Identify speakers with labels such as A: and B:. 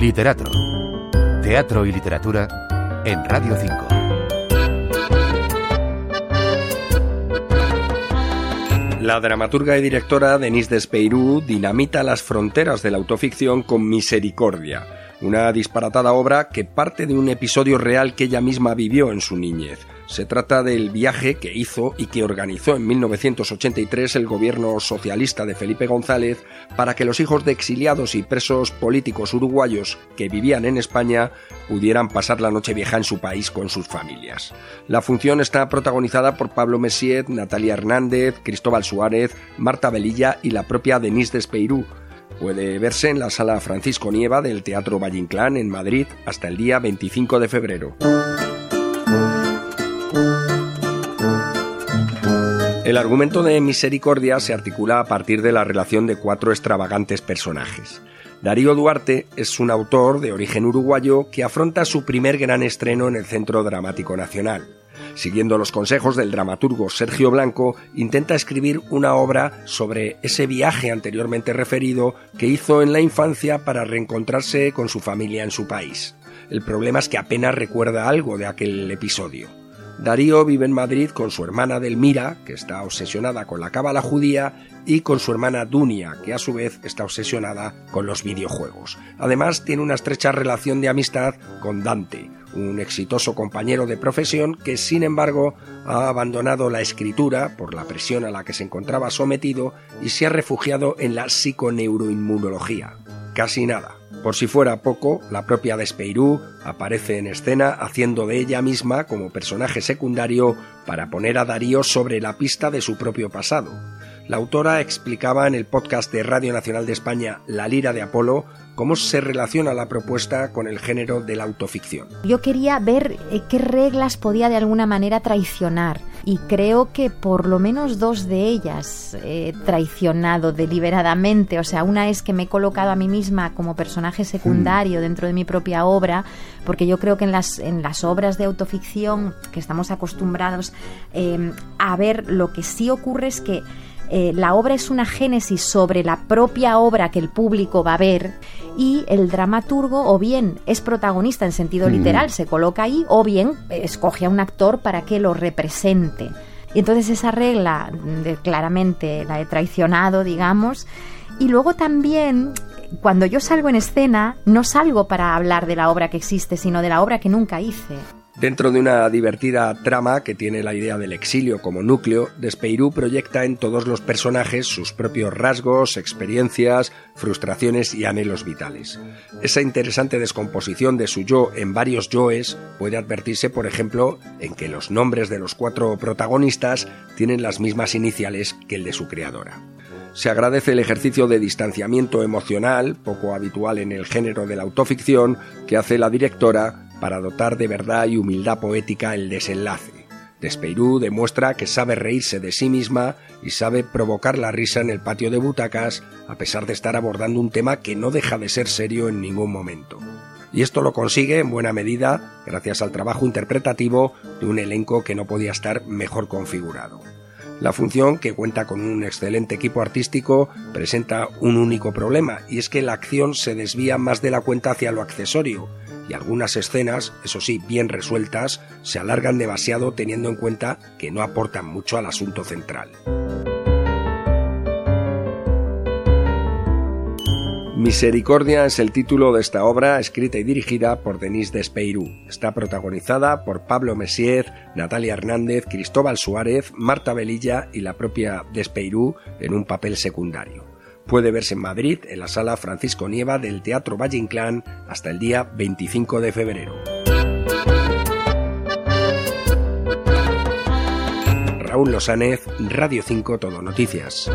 A: Literato. Teatro y literatura en Radio 5.
B: La dramaturga y directora Denise Despeirú dinamita las fronteras de la autoficción con Misericordia, una disparatada obra que parte de un episodio real que ella misma vivió en su niñez. Se trata del viaje que hizo y que organizó en 1983 el gobierno socialista de Felipe González para que los hijos de exiliados y presos políticos uruguayos que vivían en España pudieran pasar la noche vieja en su país con sus familias. La función está protagonizada por Pablo Messiet, Natalia Hernández, Cristóbal Suárez, Marta Velilla y la propia Denise Despeirú, Puede verse en la sala Francisco Nieva del Teatro Valle Inclán en Madrid hasta el día 25 de febrero. El argumento de Misericordia se articula a partir de la relación de cuatro extravagantes personajes. Darío Duarte es un autor de origen uruguayo que afronta su primer gran estreno en el Centro Dramático Nacional. Siguiendo los consejos del dramaturgo Sergio Blanco, intenta escribir una obra sobre ese viaje anteriormente referido que hizo en la infancia para reencontrarse con su familia en su país. El problema es que apenas recuerda algo de aquel episodio. Darío vive en Madrid con su hermana Delmira, que está obsesionada con la cábala judía, y con su hermana Dunia, que a su vez está obsesionada con los videojuegos. Además, tiene una estrecha relación de amistad con Dante, un exitoso compañero de profesión que, sin embargo, ha abandonado la escritura por la presión a la que se encontraba sometido y se ha refugiado en la psiconeuroinmunología. Casi nada. Por si fuera poco, la propia Despeirú aparece en escena haciendo de ella misma como personaje secundario para poner a Darío sobre la pista de su propio pasado. La autora explicaba en el podcast de Radio Nacional de España La Lira de Apolo cómo se relaciona la propuesta con el género de la autoficción.
C: Yo quería ver eh, qué reglas podía de alguna manera traicionar y creo que por lo menos dos de ellas he traicionado deliberadamente. O sea, una es que me he colocado a mí misma como personaje secundario dentro de mi propia obra, porque yo creo que en las, en las obras de autoficción que estamos acostumbrados eh, a ver, lo que sí ocurre es que eh, la obra es una génesis sobre la propia obra que el público va a ver y el dramaturgo o bien es protagonista en sentido literal, se coloca ahí, o bien escoge a un actor para que lo represente. Y entonces esa regla de, claramente la he traicionado, digamos, y luego también cuando yo salgo en escena no salgo para hablar de la obra que existe, sino de la obra que nunca hice.
B: Dentro de una divertida trama que tiene la idea del exilio como núcleo, Despeirú proyecta en todos los personajes sus propios rasgos, experiencias, frustraciones y anhelos vitales. Esa interesante descomposición de su yo en varios yoes puede advertirse, por ejemplo, en que los nombres de los cuatro protagonistas tienen las mismas iniciales que el de su creadora. Se agradece el ejercicio de distanciamiento emocional, poco habitual en el género de la autoficción, que hace la directora para dotar de verdad y humildad poética el desenlace. Despeirú demuestra que sabe reírse de sí misma y sabe provocar la risa en el patio de butacas, a pesar de estar abordando un tema que no deja de ser serio en ningún momento. Y esto lo consigue en buena medida gracias al trabajo interpretativo de un elenco que no podía estar mejor configurado. La función, que cuenta con un excelente equipo artístico, presenta un único problema, y es que la acción se desvía más de la cuenta hacia lo accesorio, y algunas escenas, eso sí, bien resueltas, se alargan demasiado teniendo en cuenta que no aportan mucho al asunto central. Misericordia es el título de esta obra escrita y dirigida por Denise Despeirú. Está protagonizada por Pablo Messier, Natalia Hernández, Cristóbal Suárez, Marta Velilla y la propia Despeirú en un papel secundario. Puede verse en Madrid, en la sala Francisco Nieva del Teatro Valle Inclán, hasta el día 25 de febrero. Raúl Losánez, Radio 5 Todo Noticias.